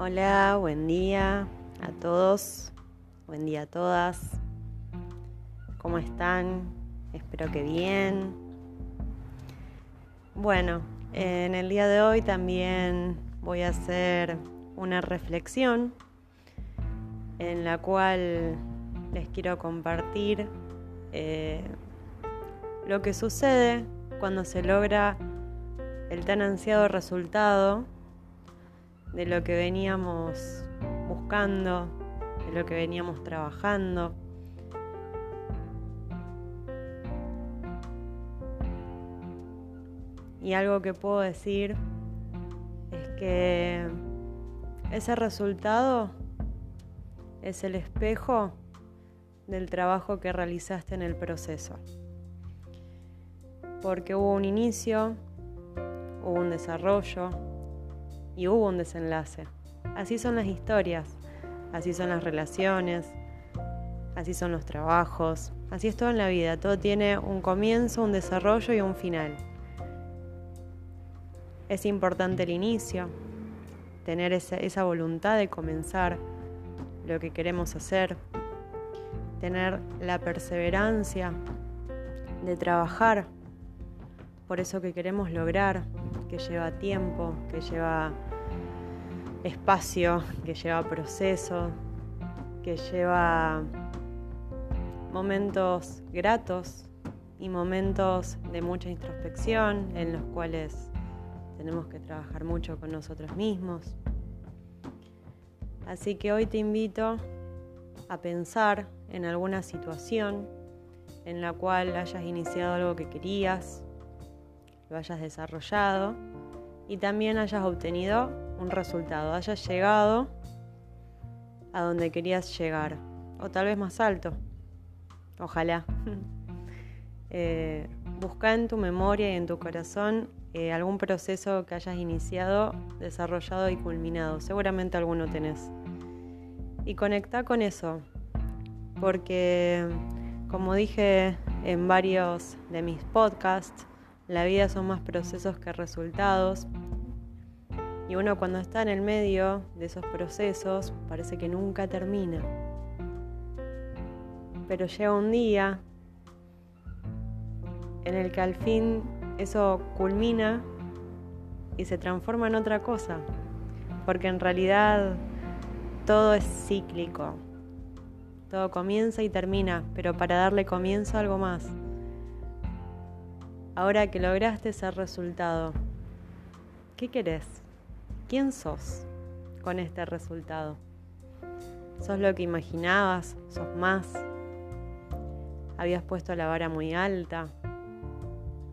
Hola, buen día a todos, buen día a todas. ¿Cómo están? Espero que bien. Bueno, en el día de hoy también voy a hacer una reflexión en la cual les quiero compartir eh, lo que sucede cuando se logra el tan ansiado resultado de lo que veníamos buscando, de lo que veníamos trabajando. Y algo que puedo decir es que ese resultado es el espejo del trabajo que realizaste en el proceso. Porque hubo un inicio, hubo un desarrollo y hubo un desenlace. Así son las historias, así son las relaciones, así son los trabajos, así es todo en la vida. Todo tiene un comienzo, un desarrollo y un final. Es importante el inicio, tener esa, esa voluntad de comenzar lo que queremos hacer, tener la perseverancia de trabajar por eso que queremos lograr, que lleva tiempo, que lleva espacio, que lleva proceso, que lleva momentos gratos y momentos de mucha introspección en los cuales tenemos que trabajar mucho con nosotros mismos. Así que hoy te invito a pensar en alguna situación en la cual hayas iniciado algo que querías, lo hayas desarrollado y también hayas obtenido un resultado, hayas llegado a donde querías llegar, o tal vez más alto, ojalá. eh, busca en tu memoria y en tu corazón eh, algún proceso que hayas iniciado, desarrollado y culminado, seguramente alguno tenés. Y conecta con eso, porque como dije en varios de mis podcasts, la vida son más procesos que resultados. Y uno cuando está en el medio de esos procesos parece que nunca termina. Pero llega un día en el que al fin eso culmina y se transforma en otra cosa. Porque en realidad todo es cíclico. Todo comienza y termina, pero para darle comienzo a algo más. Ahora que lograste ese resultado, ¿qué querés? ¿Quién sos con este resultado? ¿Sos lo que imaginabas? ¿Sos más? ¿Habías puesto la vara muy alta?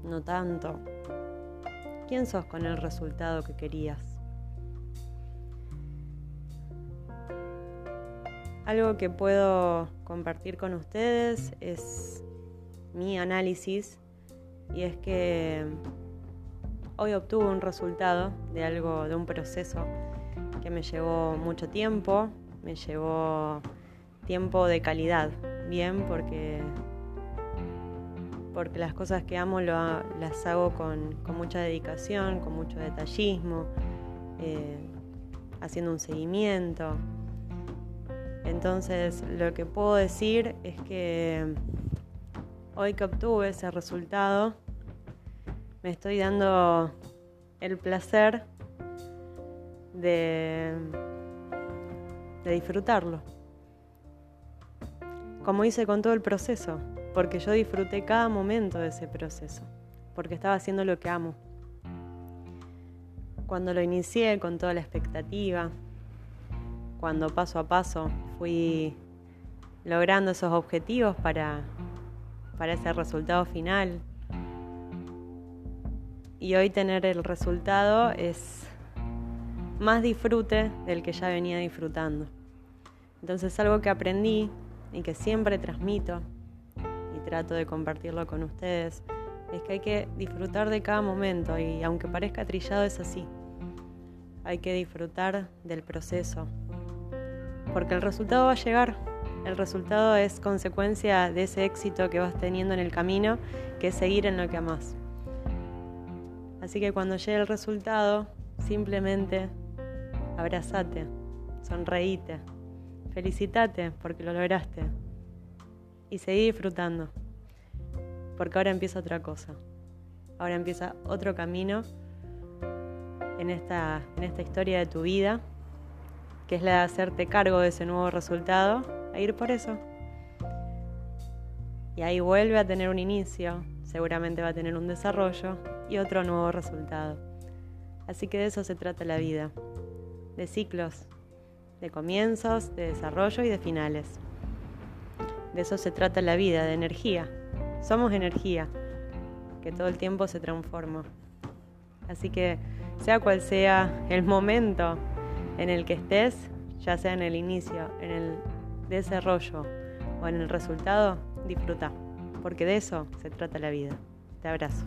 No tanto. ¿Quién sos con el resultado que querías? Algo que puedo compartir con ustedes es mi análisis y es que hoy obtuve un resultado de algo, de un proceso que me llevó mucho tiempo, me llevó tiempo de calidad, bien, porque, porque las cosas que amo las hago con, mucha dedicación, con mucho detallismo, eh, haciendo un seguimiento. Entonces, lo que puedo decir es que hoy que obtuve ese resultado, me estoy dando el placer de, de disfrutarlo. Como hice con todo el proceso, porque yo disfruté cada momento de ese proceso, porque estaba haciendo lo que amo. Cuando lo inicié con toda la expectativa, cuando paso a paso fui logrando esos objetivos para para ese resultado final. Y hoy tener el resultado es más disfrute del que ya venía disfrutando. Entonces algo que aprendí y que siempre transmito y trato de compartirlo con ustedes es que hay que disfrutar de cada momento y aunque parezca trillado es así. Hay que disfrutar del proceso porque el resultado va a llegar el resultado es consecuencia de ese éxito que vas teniendo en el camino, que es seguir en lo que amas. Así que cuando llegue el resultado, simplemente abrazate, sonreíte, felicitate porque lo lograste y seguí disfrutando, porque ahora empieza otra cosa, ahora empieza otro camino en esta, en esta historia de tu vida, que es la de hacerte cargo de ese nuevo resultado e ir por eso. Y ahí vuelve a tener un inicio, seguramente va a tener un desarrollo y otro nuevo resultado. Así que de eso se trata la vida, de ciclos, de comienzos, de desarrollo y de finales. De eso se trata la vida, de energía. Somos energía, que todo el tiempo se transforma. Así que sea cual sea el momento en el que estés, ya sea en el inicio, en el desarrollo o en el resultado, disfruta, porque de eso se trata la vida. Te abrazo.